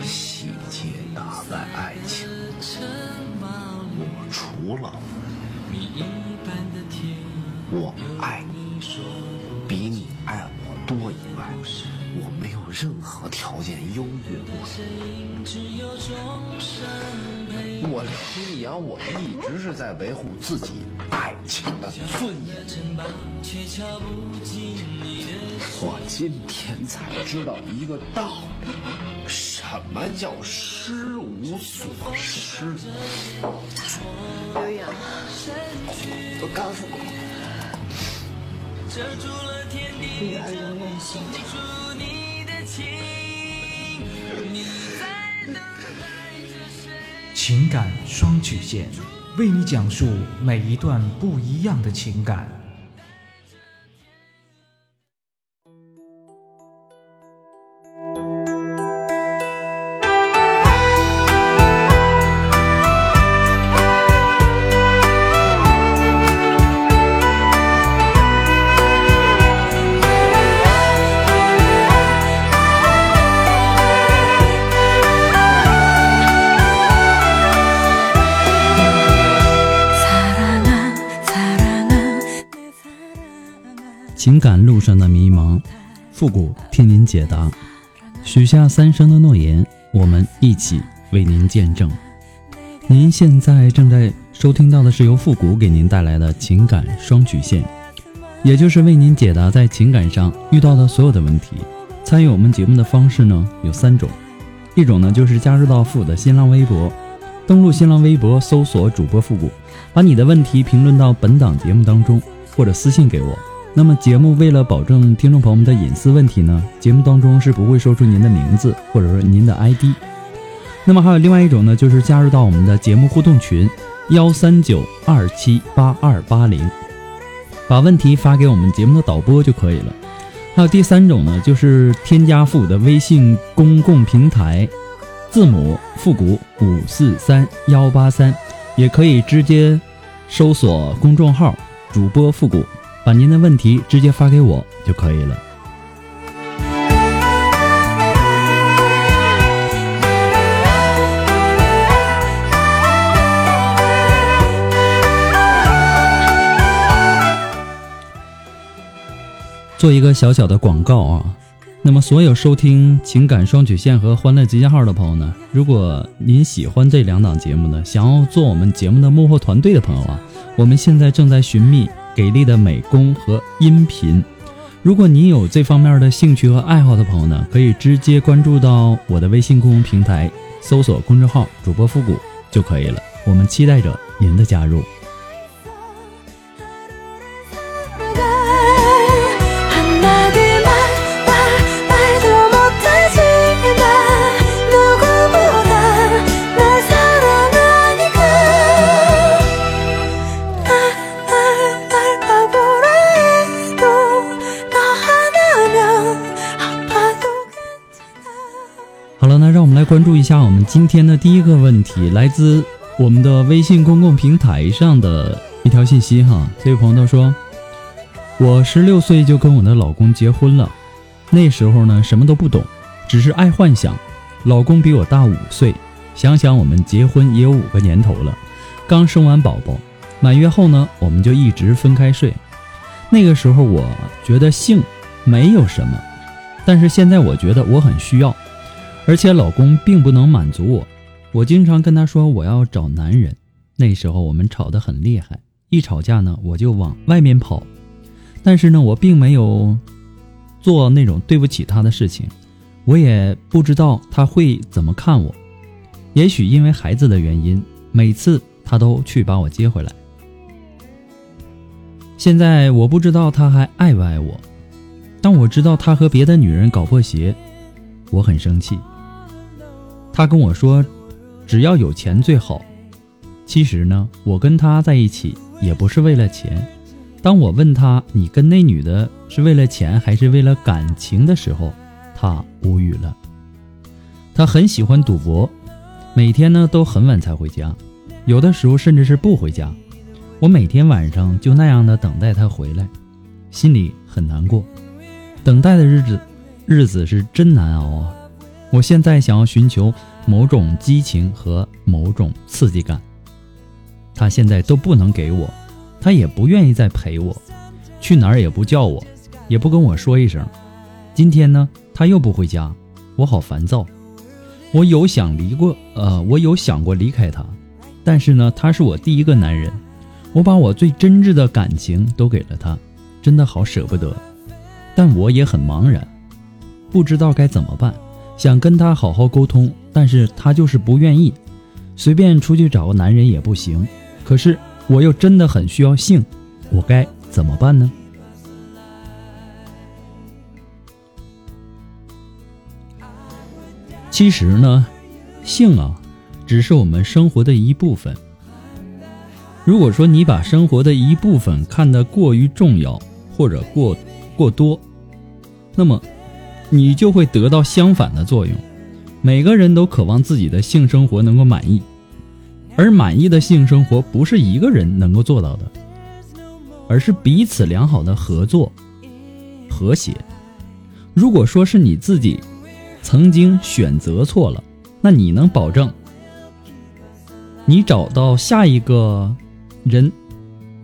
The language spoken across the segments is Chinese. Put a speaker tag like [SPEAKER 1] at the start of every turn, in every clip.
[SPEAKER 1] 细节打败爱情，我除了我爱你比你爱我多以外，我没有任何条件优越过你。我刘洋，我一直是在维护自己情的尊严。我今天才知道一个道理，什么叫失无所失？
[SPEAKER 2] 刘洋，
[SPEAKER 1] 我告诉你，
[SPEAKER 2] 女儿永远幸福。
[SPEAKER 3] 情感双曲线，为你讲述每一段不一样的情感。
[SPEAKER 4] 情感路上的迷茫，复古替您解答。许下三生的诺言，我们一起为您见证。您现在正在收听到的是由复古给您带来的情感双曲线，也就是为您解答在情感上遇到的所有的问题。参与我们节目的方式呢有三种，一种呢就是加入到复古的新浪微博，登录新浪微博搜索主播复古，把你的问题评论到本档节目当中，或者私信给我。那么节目为了保证听众朋友们的隐私问题呢，节目当中是不会说出您的名字或者说您的 ID。那么还有另外一种呢，就是加入到我们的节目互动群幺三九二七八二八零，把问题发给我们节目的导播就可以了。还有第三种呢，就是添加复古的微信公共平台，字母复古五四三幺八三，也可以直接搜索公众号主播复古。把您的问题直接发给我就可以了。做一个小小的广告啊，那么所有收听情感双曲线和欢乐集结号的朋友呢，如果您喜欢这两档节目呢，想要做我们节目的幕后团队的朋友啊，我们现在正在寻觅。给力的美工和音频，如果你有这方面的兴趣和爱好的朋友呢，可以直接关注到我的微信公众平台，搜索公众号“主播复古”就可以了。我们期待着您的加入。下我们今天的第一个问题，来自我们的微信公共平台上的一条信息哈。这位朋友说：“我十六岁就跟我的老公结婚了，那时候呢什么都不懂，只是爱幻想。老公比我大五岁，想想我们结婚也有五个年头了，刚生完宝宝，满月后呢我们就一直分开睡。那个时候我觉得性没有什么，但是现在我觉得我很需要。”而且老公并不能满足我，我经常跟他说我要找男人。那时候我们吵得很厉害，一吵架呢我就往外面跑。但是呢，我并没有做那种对不起他的事情，我也不知道他会怎么看我。也许因为孩子的原因，每次他都去把我接回来。现在我不知道他还爱不爱我，当我知道他和别的女人搞破鞋，我很生气。他跟我说，只要有钱最好。其实呢，我跟他在一起也不是为了钱。当我问他你跟那女的是为了钱还是为了感情的时候，他无语了。他很喜欢赌博，每天呢都很晚才回家，有的时候甚至是不回家。我每天晚上就那样的等待他回来，心里很难过。等待的日子，日子是真难熬啊！我现在想要寻求某种激情和某种刺激感。他现在都不能给我，他也不愿意再陪我，去哪儿也不叫我，也不跟我说一声。今天呢，他又不回家，我好烦躁。我有想离过，呃，我有想过离开他，但是呢，他是我第一个男人，我把我最真挚的感情都给了他，真的好舍不得。但我也很茫然，不知道该怎么办，想跟他好好沟通，但是他就是不愿意，随便出去找个男人也不行。可是我又真的很需要性，我该怎么办呢？其实呢，性啊，只是我们生活的一部分。如果说你把生活的一部分看得过于重要或者过过多，那么你就会得到相反的作用。每个人都渴望自己的性生活能够满意。而满意的性生活不是一个人能够做到的，而是彼此良好的合作、和谐。如果说是你自己曾经选择错了，那你能保证你找到下一个人，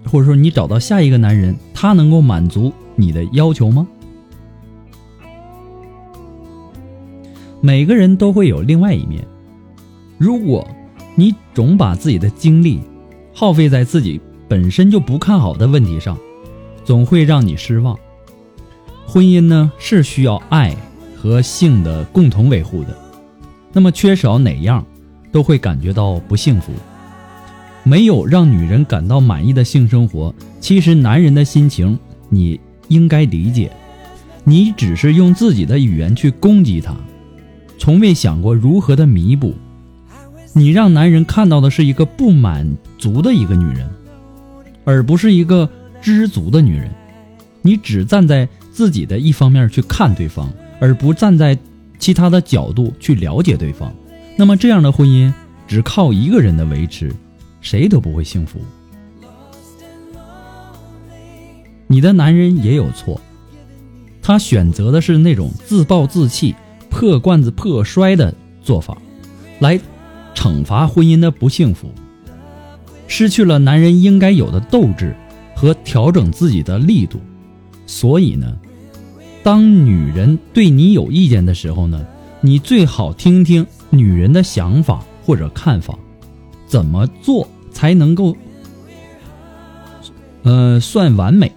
[SPEAKER 4] 或者说你找到下一个男人，他能够满足你的要求吗？每个人都会有另外一面，如果。你总把自己的精力耗费在自己本身就不看好的问题上，总会让你失望。婚姻呢是需要爱和性的共同维护的，那么缺少哪样，都会感觉到不幸福。没有让女人感到满意的性生活，其实男人的心情你应该理解。你只是用自己的语言去攻击他，从未想过如何的弥补。你让男人看到的是一个不满足的一个女人，而不是一个知足的女人。你只站在自己的一方面去看对方，而不站在其他的角度去了解对方。那么这样的婚姻只靠一个人的维持，谁都不会幸福。你的男人也有错，他选择的是那种自暴自弃、破罐子破摔的做法，来。惩罚婚姻的不幸福，失去了男人应该有的斗志和调整自己的力度。所以呢，当女人对你有意见的时候呢，你最好听听女人的想法或者看法，怎么做才能够，呃，算完美？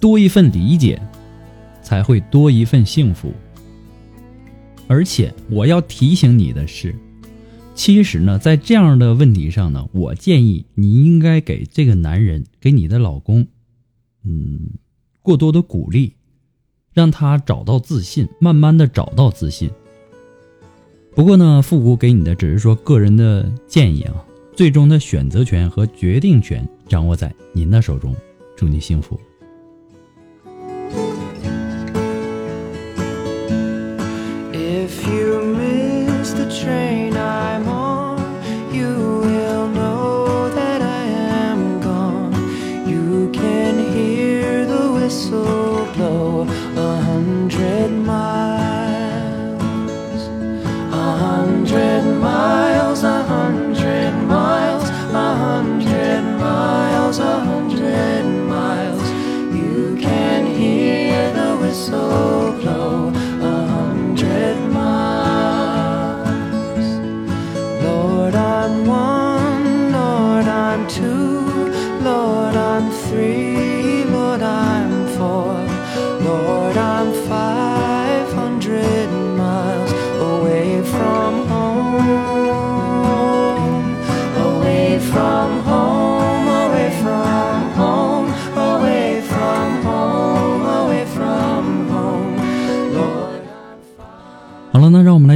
[SPEAKER 4] 多一份理解，才会多一份幸福。而且我要提醒你的是，其实呢，在这样的问题上呢，我建议你应该给这个男人，给你的老公，嗯，过多的鼓励，让他找到自信，慢慢的找到自信。不过呢，复古给你的只是说个人的建议啊，最终的选择权和决定权掌握在您的手中。祝你幸福。
[SPEAKER 5] If you miss the train, I'm on.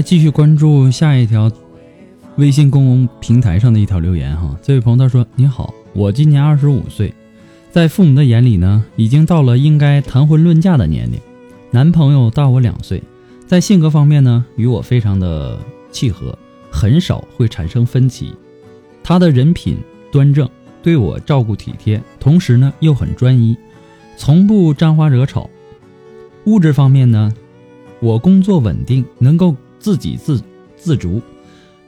[SPEAKER 4] 继续关注下一条微信公共平台上的一条留言哈。这位朋友他说：“你好，我今年二十五岁，在父母的眼里呢，已经到了应该谈婚论嫁的年龄。男朋友大我两岁，在性格方面呢，与我非常的契合，很少会产生分歧。他的人品端正，对我照顾体贴，同时呢又很专一，从不沾花惹草。物质方面呢。”我工作稳定，能够自给自自足，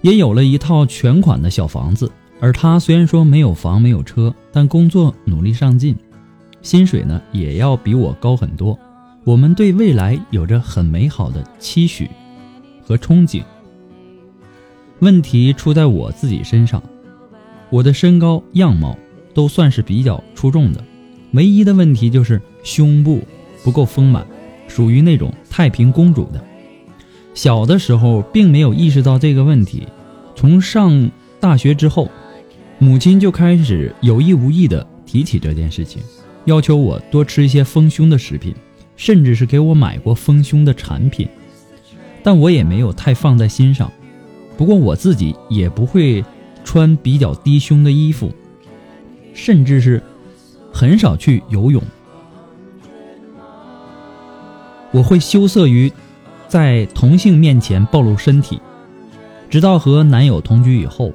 [SPEAKER 4] 也有了一套全款的小房子。而他虽然说没有房没有车，但工作努力上进，薪水呢也要比我高很多。我们对未来有着很美好的期许和憧憬。问题出在我自己身上，我的身高样貌都算是比较出众的，唯一的问题就是胸部不够丰满。属于那种太平公主的，小的时候并没有意识到这个问题，从上大学之后，母亲就开始有意无意的提起这件事情，要求我多吃一些丰胸的食品，甚至是给我买过丰胸的产品，但我也没有太放在心上。不过我自己也不会穿比较低胸的衣服，甚至是很少去游泳。我会羞涩于在同性面前暴露身体，直到和男友同居以后，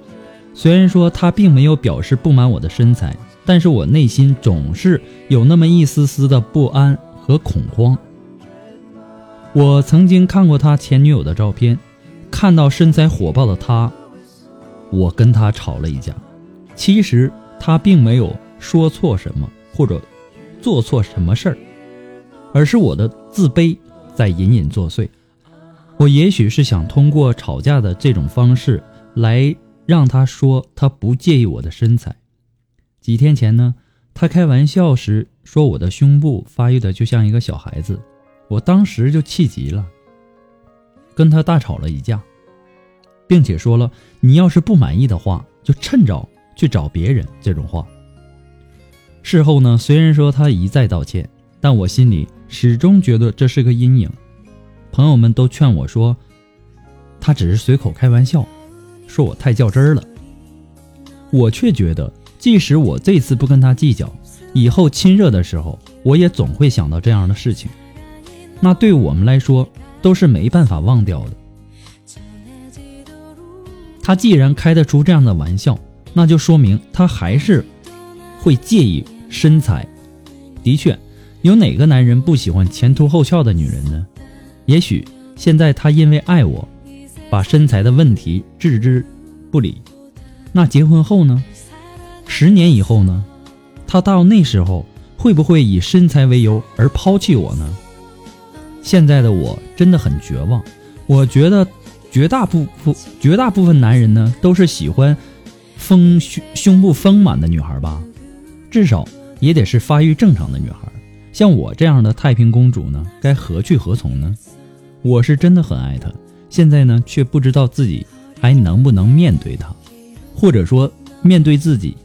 [SPEAKER 4] 虽然说他并没有表示不满我的身材，但是我内心总是有那么一丝丝的不安和恐慌。我曾经看过他前女友的照片，看到身材火爆的他，我跟他吵了一架。其实他并没有说错什么，或者做错什么事儿。而是我的自卑在隐隐作祟。我也许是想通过吵架的这种方式来让他说他不介意我的身材。几天前呢，他开玩笑时说我的胸部发育的就像一个小孩子，我当时就气急了，跟他大吵了一架，并且说了你要是不满意的话，就趁早去找别人这种话。事后呢，虽然说他一再道歉，但我心里。始终觉得这是个阴影，朋友们都劝我说，他只是随口开玩笑，说我太较真儿了。我却觉得，即使我这次不跟他计较，以后亲热的时候，我也总会想到这样的事情。那对我们来说，都是没办法忘掉的。他既然开得出这样的玩笑，那就说明他还是会介意身材。的确。有哪个男人不喜欢前凸后翘的女人呢？也许现在他因为爱我，把身材的问题置之不理。那结婚后呢？十年以后呢？他到那时候会不会以身材为由而抛弃我呢？现在的我真的很绝望。我觉得绝大部分绝大部分男人呢，都是喜欢丰胸胸部丰满的女孩吧？至少也得是发育正常的女孩。像我这样的太平公主呢，该何去何从呢？我是真的很爱他，现在呢却不知道自己还能不能面对他，或者说面对自己，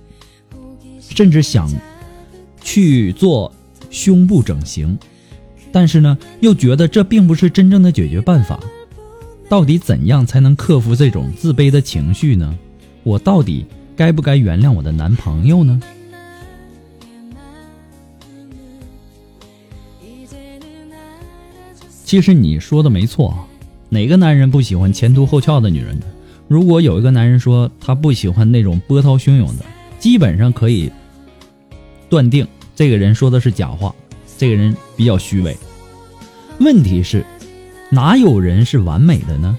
[SPEAKER 4] 甚至想去做胸部整形，但是呢又觉得这并不是真正的解决办法。到底怎样才能克服这种自卑的情绪呢？我到底该不该原谅我的男朋友呢？其实你说的没错，哪个男人不喜欢前凸后翘的女人呢？如果有一个男人说他不喜欢那种波涛汹涌的，基本上可以断定这个人说的是假话，这个人比较虚伪。问题是，哪有人是完美的呢？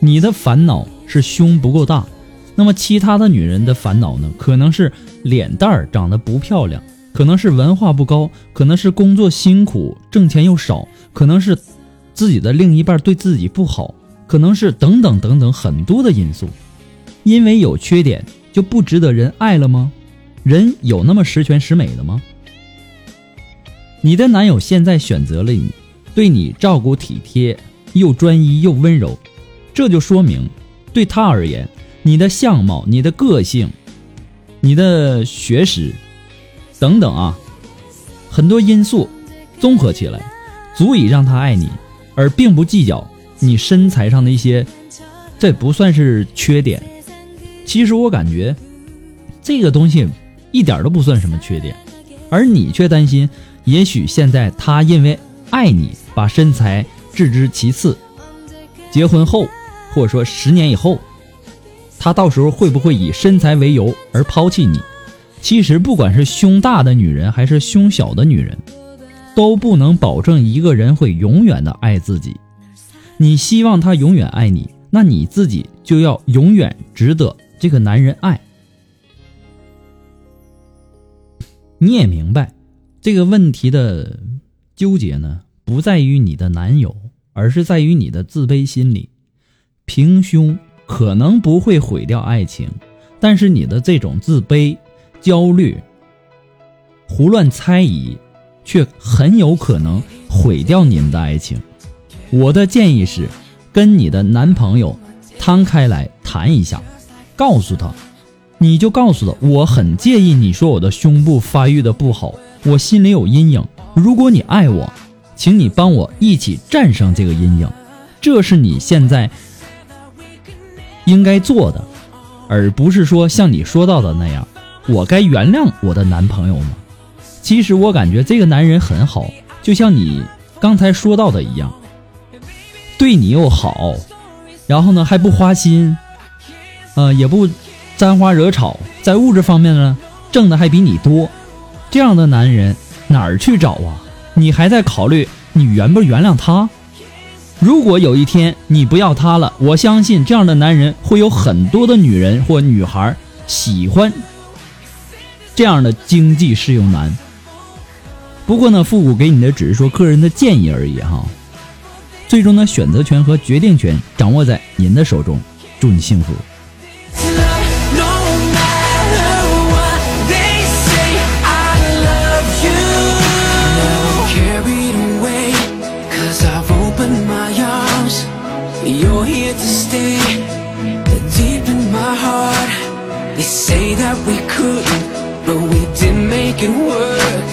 [SPEAKER 4] 你的烦恼是胸不够大，那么其他的女人的烦恼呢？可能是脸蛋儿长得不漂亮。可能是文化不高，可能是工作辛苦，挣钱又少，可能是自己的另一半对自己不好，可能是等等等等很多的因素。因为有缺点就不值得人爱了吗？人有那么十全十美的吗？你的男友现在选择了你，对你照顾体贴，又专一又温柔，这就说明对他而言，你的相貌、你的个性、你的学识。等等啊，很多因素综合起来，足以让他爱你，而并不计较你身材上的一些，这不算是缺点。其实我感觉这个东西一点都不算什么缺点，而你却担心，也许现在他因为爱你，把身材置之其次。结婚后，或者说十年以后，他到时候会不会以身材为由而抛弃你？其实，不管是胸大的女人还是胸小的女人，都不能保证一个人会永远的爱自己。你希望他永远爱你，那你自己就要永远值得这个男人爱。你也明白，这个问题的纠结呢，不在于你的男友。而是在于你的自卑心理，平胸可能不会毁掉爱情，但是你的这种自卑、焦虑、胡乱猜疑，却很有可能毁掉你们的爱情。我的建议是，跟你的男朋友摊开来谈一下，告诉他，你就告诉他，我很介意你说我的胸部发育的不好，我心里有阴影。如果你爱我。请你帮我一起战胜这个阴影，这是你现在应该做的，而不是说像你说到的那样，我该原谅我的男朋友吗？其实我感觉这个男人很好，就像你刚才说到的一样，对你又好，然后呢还不花心，呃也不沾花惹草，在物质方面呢挣的还比你多，这样的男人哪儿去找啊？你还在考虑你原不原谅他？如果有一天你不要他了，我相信这样的男人会有很多的女人或女孩喜欢这样的经济适用男。不过呢，复古给你的只是说个人的建议而已哈，最终的选择权和决定权掌握在您的手中。祝你幸福。It work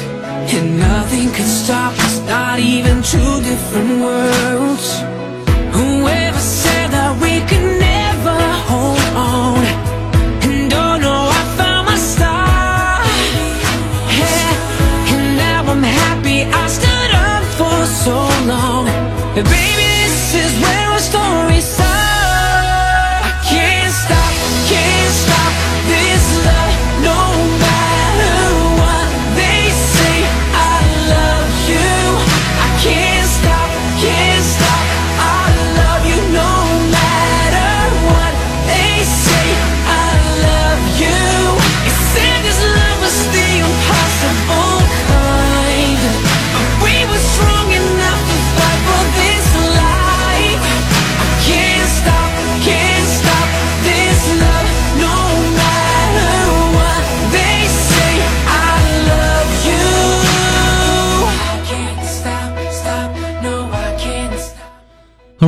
[SPEAKER 4] And nothing could stop us Not even two different worlds Whoever said that we could never hold on And oh no, I found my star yeah. And now I'm happy I stood up for so long Baby, this is where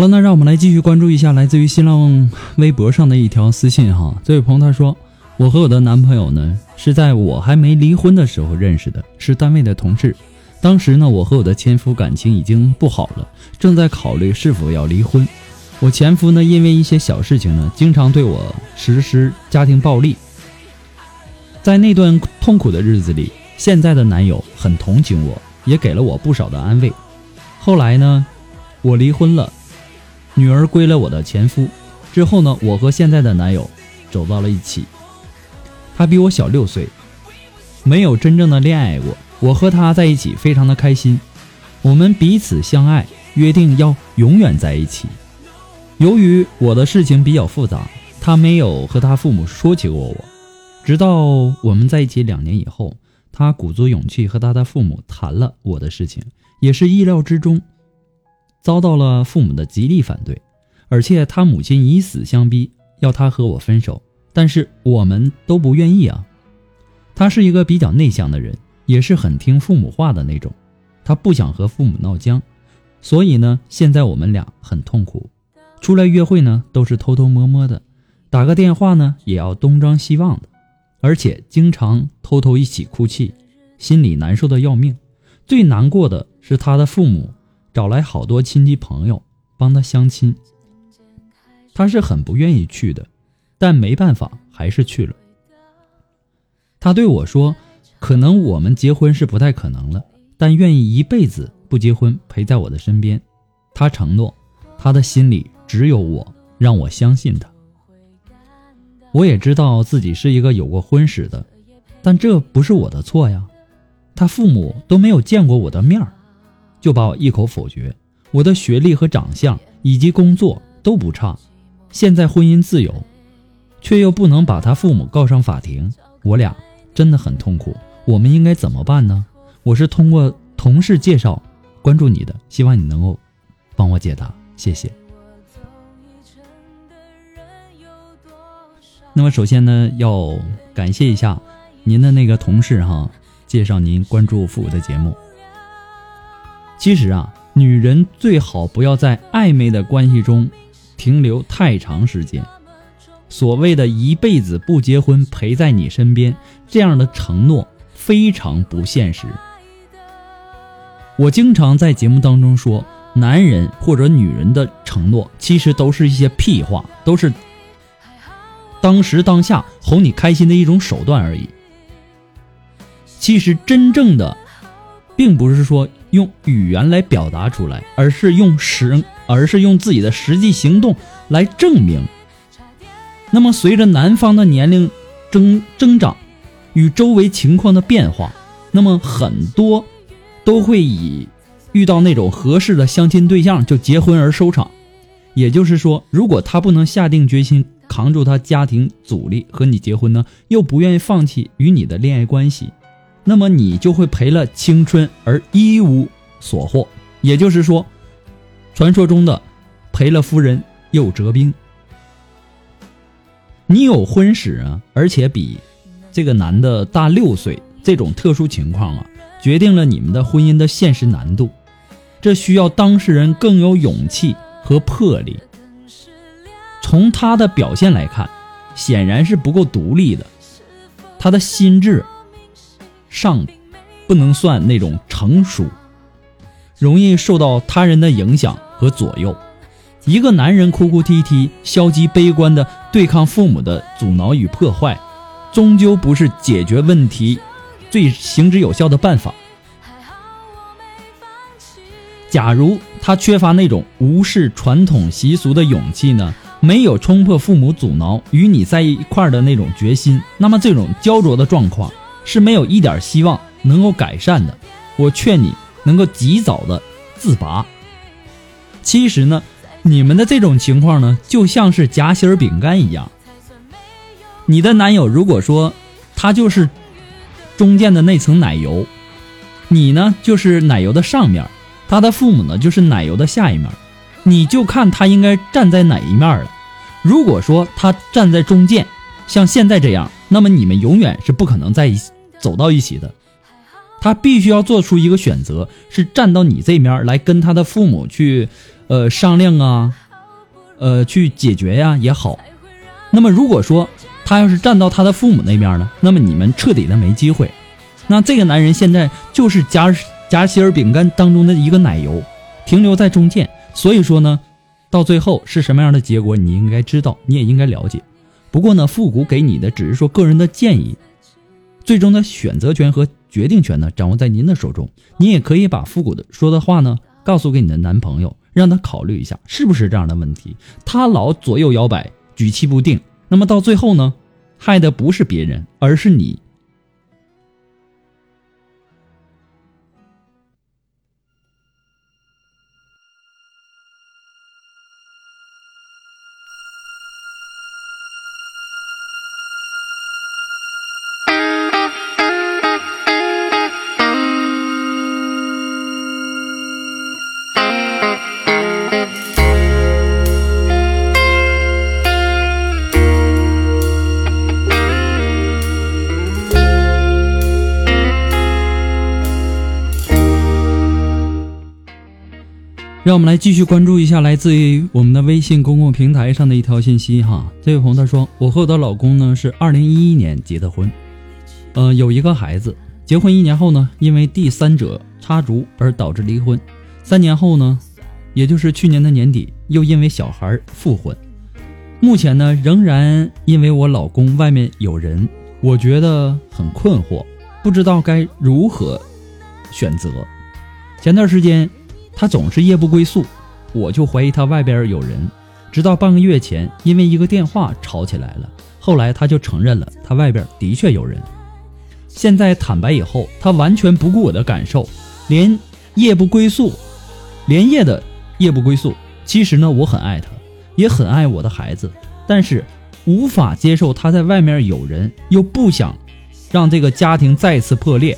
[SPEAKER 4] 好了，那让我们来继续关注一下来自于新浪微博上的一条私信哈。这位朋友他说：“我和我的男朋友呢是在我还没离婚的时候认识的，是单位的同事。当时呢，我和我的前夫感情已经不好了，正在考虑是否要离婚。我前夫呢，因为一些小事情呢，经常对我实施家庭暴力。在那段痛苦的日子里，现在的男友很同情我，也给了我不少的安慰。后来呢，我离婚了。”女儿归了我的前夫，之后呢，我和现在的男友走到了一起。他比我小六岁，没有真正的恋爱过。我和他在一起非常的开心，我们彼此相爱，约定要永远在一起。由于我的事情比较复杂，他没有和他父母说起过我。直到我们在一起两年以后，他鼓足勇气和他的父母谈了我的事情，也是意料之中。遭到了父母的极力反对，而且他母亲以死相逼，要他和我分手，但是我们都不愿意啊。他是一个比较内向的人，也是很听父母话的那种，他不想和父母闹僵，所以呢，现在我们俩很痛苦，出来约会呢都是偷偷摸摸的，打个电话呢也要东张西望的，而且经常偷偷一起哭泣，心里难受的要命。最难过的是他的父母。找来好多亲戚朋友，帮他相亲。他是很不愿意去的，但没办法，还是去了。他对我说：“可能我们结婚是不太可能了，但愿意一辈子不结婚陪在我的身边。”他承诺，他的心里只有我，让我相信他。我也知道自己是一个有过婚史的，但这不是我的错呀。他父母都没有见过我的面儿，就把我一口否决。我的学历和长相以及工作都不差，现在婚姻自由，却又不能把他父母告上法庭，我俩真的很痛苦。我们应该怎么办呢？我是通过同事介绍关注你的，希望你能够帮我解答，谢谢。那么首先呢，要感谢一下您的那个同事哈，介绍您关注复古的节目。其实啊，女人最好不要在暧昧的关系中停留太长时间。所谓的一辈子不结婚陪在你身边，这样的承诺非常不现实。我经常在节目当中说，男人或者女人的承诺其实都是一些屁话，都是。当时当下哄你开心的一种手段而已。其实真正的，并不是说用语言来表达出来，而是用实，而是用自己的实际行动来证明。那么随着男方的年龄增增长，与周围情况的变化，那么很多都会以遇到那种合适的相亲对象就结婚而收场。也就是说，如果他不能下定决心。扛住他家庭阻力和你结婚呢，又不愿意放弃与你的恋爱关系，那么你就会赔了青春而一无所获。也就是说，传说中的赔了夫人又折兵。你有婚史啊，而且比这个男的大六岁，这种特殊情况啊，决定了你们的婚姻的现实难度。这需要当事人更有勇气和魄力。从他的表现来看，显然是不够独立的。他的心智尚不能算那种成熟，容易受到他人的影响和左右。一个男人哭哭啼啼、消极悲观的对抗父母的阻挠与破坏，终究不是解决问题最行之有效的办法。假如他缺乏那种无视传统习俗的勇气呢？没有冲破父母阻挠与你在一块的那种决心，那么这种焦灼的状况是没有一点希望能够改善的。我劝你能够及早的自拔。其实呢，你们的这种情况呢，就像是夹心饼干一样。你的男友如果说他就是中间的那层奶油，你呢就是奶油的上面，他的父母呢就是奶油的下一面。你就看他应该站在哪一面了。如果说他站在中间，像现在这样，那么你们永远是不可能在一走到一起的。他必须要做出一个选择，是站到你这面来跟他的父母去，呃商量啊，呃去解决呀也好。那么如果说他要是站到他的父母那边呢，那么你们彻底的没机会。那这个男人现在就是夹夹心儿饼干当中的一个奶油，停留在中间。所以说呢，到最后是什么样的结果，你应该知道，你也应该了解。不过呢，复古给你的只是说个人的建议，最终的选择权和决定权呢，掌握在您的手中。你也可以把复古的说的话呢，告诉给你的男朋友，让他考虑一下是不是这样的问题。他老左右摇摆，举棋不定，那么到最后呢，害的不是别人，而是你。让我们来继续关注一下来自于我们的微信公共平台上的一条信息哈。这位朋友他说：“我和我的老公呢是二零一一年结的婚，呃，有一个孩子。结婚一年后呢，因为第三者插足而导致离婚。三年后呢，也就是去年的年底，又因为小孩复婚。目前呢，仍然因为我老公外面有人，我觉得很困惑，不知道该如何选择。前段时间他总是夜不归宿，我就怀疑他外边有人。直到半个月前，因为一个电话吵起来了，后来他就承认了，他外边的确有人。现在坦白以后，他完全不顾我的感受，连夜不归宿，连夜的夜不归宿。其实呢，我很爱他。也很爱我的孩子，但是无法接受他在外面有人，又不想让这个家庭再次破裂，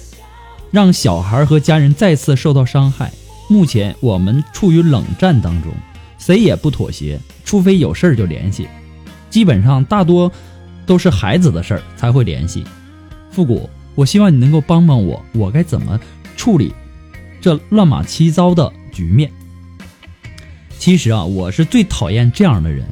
[SPEAKER 4] 让小孩和家人再次受到伤害。目前我们处于冷战当中，谁也不妥协，除非有事儿就联系，基本上大多都是孩子的事儿才会联系。复古，我希望你能够帮帮我，我该怎么处理这乱码七糟的局面？其实啊，我是最讨厌这样的人。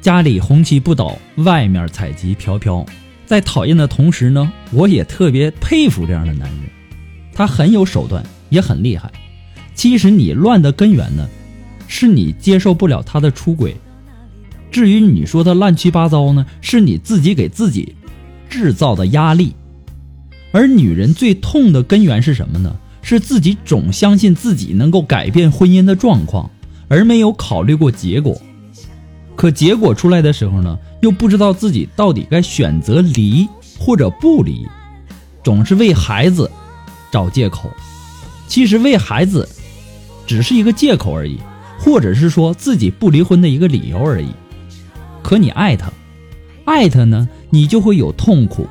[SPEAKER 4] 家里红旗不倒，外面彩旗飘飘。在讨厌的同时呢，我也特别佩服这样的男人。他很有手段，也很厉害。其实你乱的根源呢，是你接受不了他的出轨。至于你说他乱七八糟呢，是你自己给自己制造的压力。而女人最痛的根源是什么呢？是自己总相信自己能够改变婚姻的状况。而没有考虑过结果，可结果出来的时候呢，又不知道自己到底该选择离或者不离，总是为孩子找借口。其实为孩子只是一个借口而已，或者是说自己不离婚的一个理由而已。可你爱他，爱他呢，你就会有痛苦，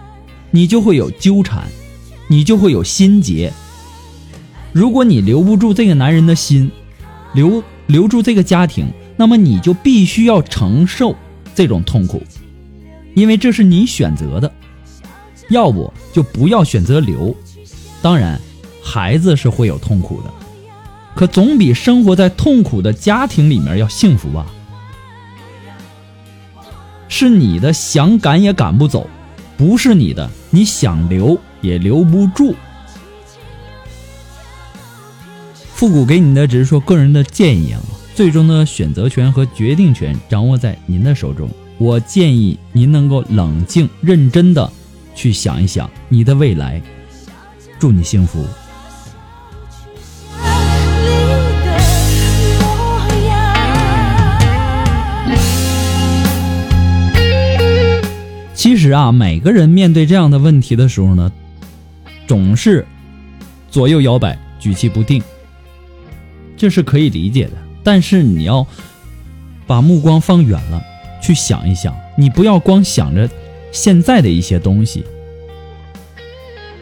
[SPEAKER 4] 你就会有纠缠，你就会有心结。如果你留不住这个男人的心，留。留住这个家庭，那么你就必须要承受这种痛苦，因为这是你选择的。要不就不要选择留。当然，孩子是会有痛苦的，可总比生活在痛苦的家庭里面要幸福吧？是你的想赶也赶不走，不是你的你想留也留不住。复古给你的只是说个人的建议啊，最终的选择权和决定权掌握在您的手中。我建议您能够冷静、认真的去想一想你的未来。祝你幸福。其实啊，每个人面对这样的问题的时候呢，总是左右摇摆、举棋不定。这是可以理解的，但是你要把目光放远了，去想一想，你不要光想着现在的一些东西。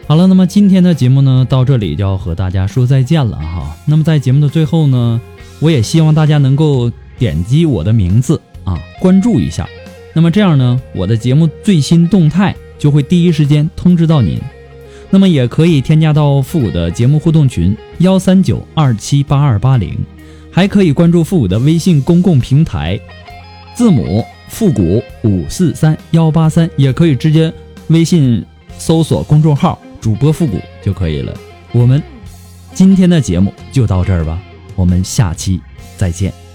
[SPEAKER 4] 好了，那么今天的节目呢，到这里就要和大家说再见了哈。那么在节目的最后呢，我也希望大家能够点击我的名字啊，关注一下。那么这样呢，我的节目最新动态就会第一时间通知到您。那么也可以添加到复古的节目互动群幺三九二七八二八零，还可以关注复古的微信公共平台，字母复古五四三幺八三，也可以直接微信搜索公众号主播复古就可以了。我们今天的节目就到这儿吧，我们下期再见。